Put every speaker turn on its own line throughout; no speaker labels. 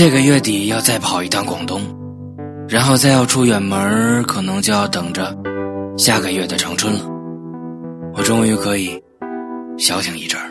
这个月底要再跑一趟广东，然后再要出远门，可能就要等着下个月的长春了。我终于可以消停一阵儿。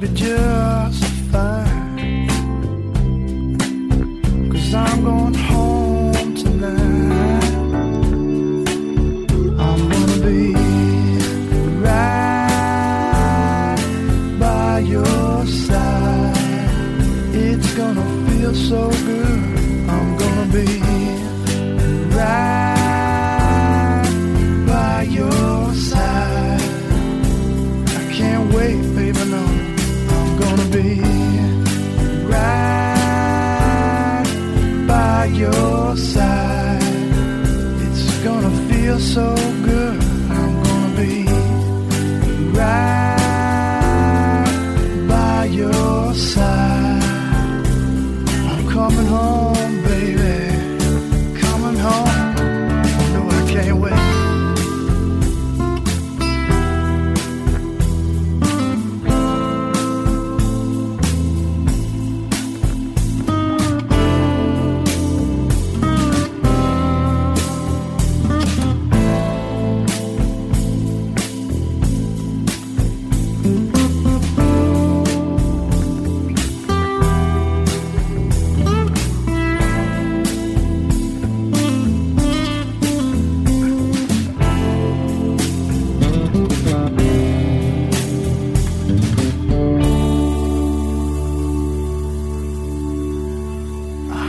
be just fine. Cause I'm going home tonight. I'm gonna be right by your side. It's gonna feel so good.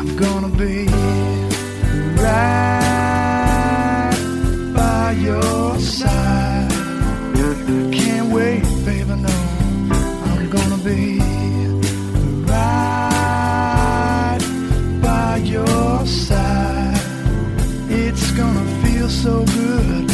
I'm gonna be right by your side. Can't wait, baby, no. I'm gonna be right by your side. It's gonna feel so good.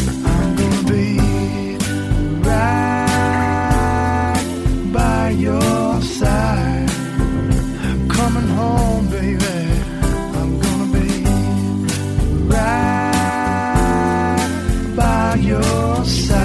Be